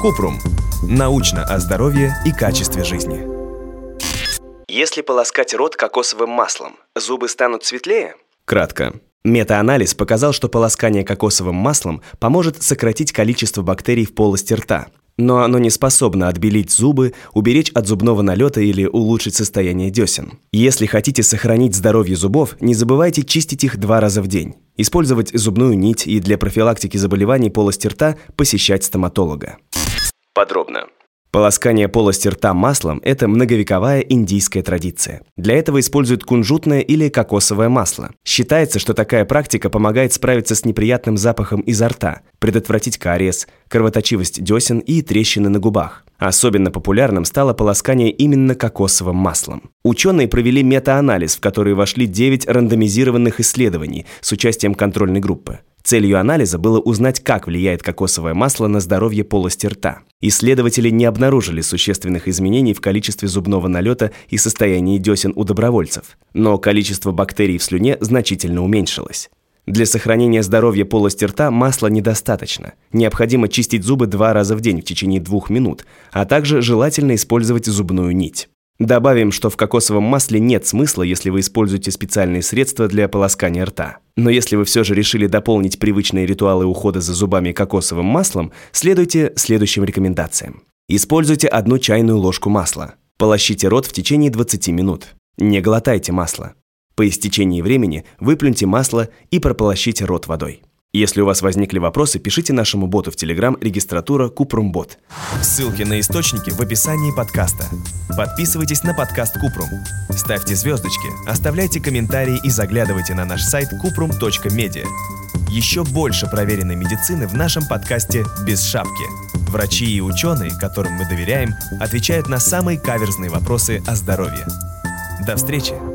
Купрум. Научно о здоровье и качестве жизни. Если полоскать рот кокосовым маслом, зубы станут светлее? Кратко. Метаанализ показал, что полоскание кокосовым маслом поможет сократить количество бактерий в полости рта, но оно не способно отбелить зубы, уберечь от зубного налета или улучшить состояние десен. Если хотите сохранить здоровье зубов, не забывайте чистить их два раза в день. Использовать зубную нить и для профилактики заболеваний полости рта посещать стоматолога. Подробно. Полоскание полости рта маслом – это многовековая индийская традиция. Для этого используют кунжутное или кокосовое масло. Считается, что такая практика помогает справиться с неприятным запахом изо рта, предотвратить кариес, кровоточивость десен и трещины на губах. Особенно популярным стало полоскание именно кокосовым маслом. Ученые провели метаанализ, в который вошли 9 рандомизированных исследований с участием контрольной группы. Целью анализа было узнать, как влияет кокосовое масло на здоровье полости рта. Исследователи не обнаружили существенных изменений в количестве зубного налета и состоянии десен у добровольцев, но количество бактерий в слюне значительно уменьшилось. Для сохранения здоровья полости рта масла недостаточно. Необходимо чистить зубы два раза в день в течение двух минут, а также желательно использовать зубную нить. Добавим, что в кокосовом масле нет смысла, если вы используете специальные средства для полоскания рта. Но если вы все же решили дополнить привычные ритуалы ухода за зубами кокосовым маслом, следуйте следующим рекомендациям. Используйте одну чайную ложку масла. Полощите рот в течение 20 минут. Не глотайте масло. По истечении времени выплюньте масло и прополощите рот водой. Если у вас возникли вопросы, пишите нашему боту в Telegram регистратура Купрумбот. Ссылки на источники в описании подкаста. Подписывайтесь на подкаст Купрум. Ставьте звездочки, оставляйте комментарии и заглядывайте на наш сайт kuprum.media. Еще больше проверенной медицины в нашем подкасте «Без шапки». Врачи и ученые, которым мы доверяем, отвечают на самые каверзные вопросы о здоровье. До встречи!